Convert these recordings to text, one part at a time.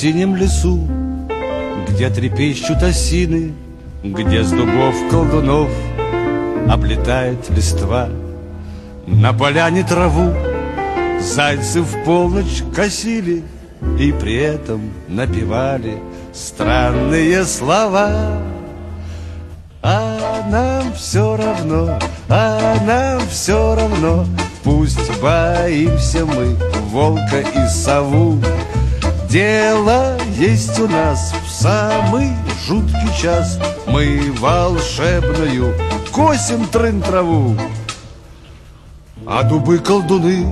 темно-синем лесу, Где трепещут осины, Где с дубов колдунов Облетает листва. На поляне траву Зайцы в полночь косили И при этом напевали Странные слова. А нам все равно, а нам все равно Пусть боимся мы волка и сову Дело есть у нас в самый жуткий час. Мы волшебную косим трын траву. А дубы-колдуны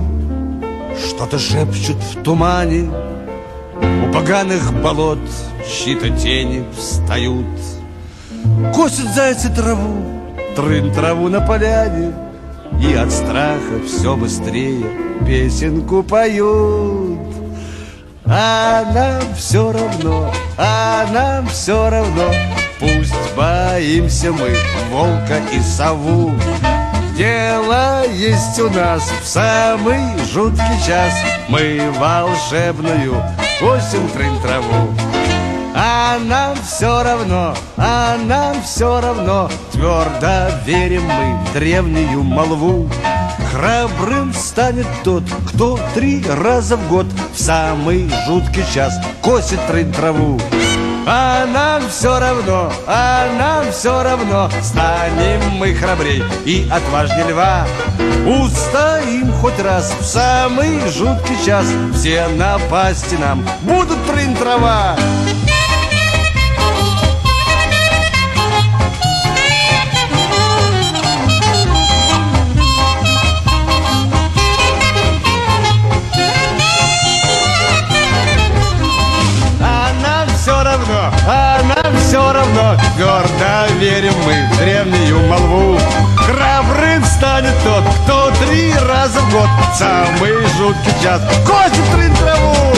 что-то шепчут в тумане. У поганых болот чьи-то тени встают. Косят зайцы траву, трын траву на поляне. И от страха все быстрее песенку поют А нам все равно, а нам все равно. Пусть боимся мы волка и сову. Дело есть у нас в самый жуткий час. Мы волшебную косим трын траву. А нам все равно, а нам все равно. Твердо верим мы в древнюю молву Храбрым станет тот, кто три раза в год В самый жуткий час косит трын траву. А нам все равно, а нам все равно Станем мы храбрей и отважнее льва. Устоим хоть раз в самый жуткий час Все напасти нам будут трын трава все равно Гордо верим мы в древнюю молву. Храбрым станет тот, кто три раза в год. Самый жуткий час. Косит трын траву